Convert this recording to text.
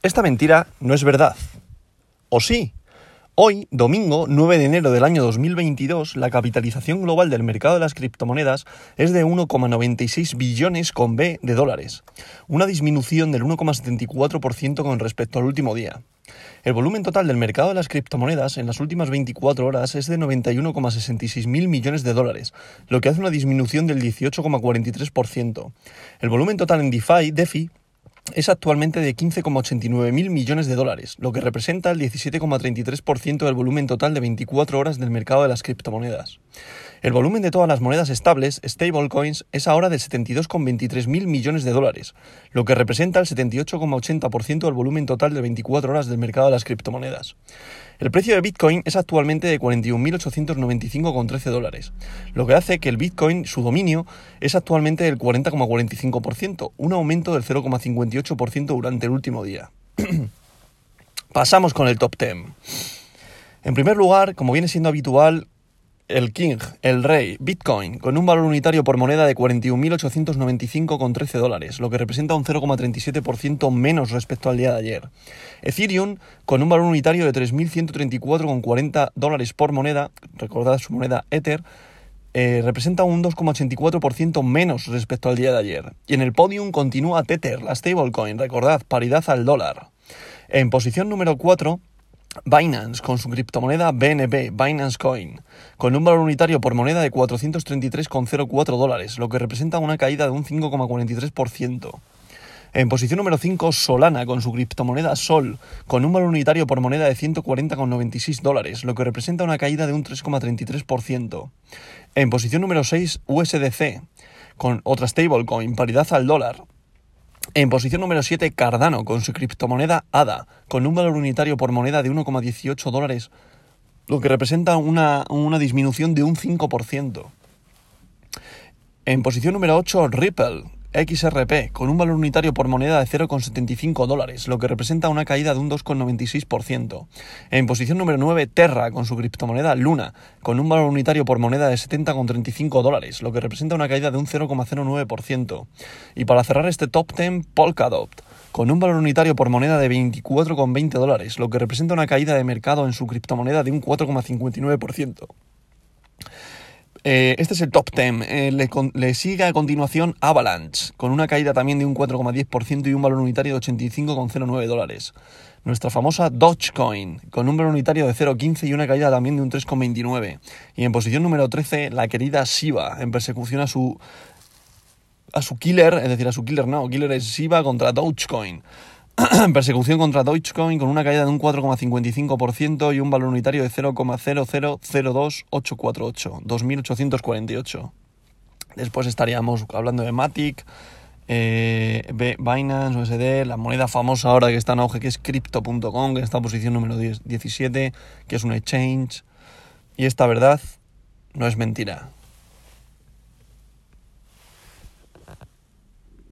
Esta mentira no es verdad. ¿O sí? Hoy, domingo 9 de enero del año 2022, la capitalización global del mercado de las criptomonedas es de 1,96 billones con B de dólares, una disminución del 1,74% con respecto al último día. El volumen total del mercado de las criptomonedas en las últimas 24 horas es de 91,66 mil millones de dólares, lo que hace una disminución del 18,43%. El volumen total en DeFi, DeFi es actualmente de 15,89 mil millones de dólares, lo que representa el 17,33% del volumen total de 24 horas del mercado de las criptomonedas. El volumen de todas las monedas estables, stablecoins, es ahora de 72,23 mil millones de dólares, lo que representa el 78,80% del volumen total de 24 horas del mercado de las criptomonedas. El precio de Bitcoin es actualmente de 41.895,13 dólares, lo que hace que el Bitcoin, su dominio, es actualmente del 40,45%, un aumento del 0,58% durante el último día. Pasamos con el top 10. En primer lugar, como viene siendo habitual, el King, el Rey, Bitcoin, con un valor unitario por moneda de 41.895,13 dólares, lo que representa un 0,37% menos respecto al día de ayer. Ethereum, con un valor unitario de 3.134,40 dólares por moneda, recordad su moneda Ether, eh, representa un 2,84% menos respecto al día de ayer. Y en el podium continúa Tether, la stablecoin, recordad, paridad al dólar. En posición número 4, Binance con su criptomoneda BNB, Binance Coin, con un valor unitario por moneda de 433,04 dólares, lo que representa una caída de un 5,43%. En posición número 5, Solana con su criptomoneda Sol, con un valor unitario por moneda de 140,96 dólares, lo que representa una caída de un 3,33%. En posición número 6, USDC, con otra stablecoin, paridad al dólar, en posición número 7, Cardano, con su criptomoneda ADA, con un valor unitario por moneda de 1,18 dólares, lo que representa una, una disminución de un 5%. En posición número 8, Ripple, XRP, con un valor unitario por moneda de 0,75 dólares, lo que representa una caída de un 2,96%. En posición número 9, Terra, con su criptomoneda Luna, con un valor unitario por moneda de 70,35 dólares, lo que representa una caída de un 0,09%. Y para cerrar este top 10, Polkadot, con un valor unitario por moneda de 24,20 dólares, lo que representa una caída de mercado en su criptomoneda de un 4,59%. Eh, este es el top 10. Eh, le, sigue a continuación Avalanche, con una caída también de un 4,10% y un valor unitario de 85,09 dólares. Nuestra famosa Dogecoin, con un valor unitario de 0,15 y una caída también de un 3,29. Y en posición número 13, la querida Shiba, en persecución a su, a su killer, es decir, a su killer no, killer es Shiba contra Dogecoin. persecución contra Dogecoin con una caída de un 4,55% y un valor unitario de 0,0002848, 2848. Después estaríamos hablando de Matic, eh, Binance, USD, la moneda famosa ahora que está en auge que es Crypto.com, que está en posición número 17, que es un exchange. Y esta verdad no es mentira.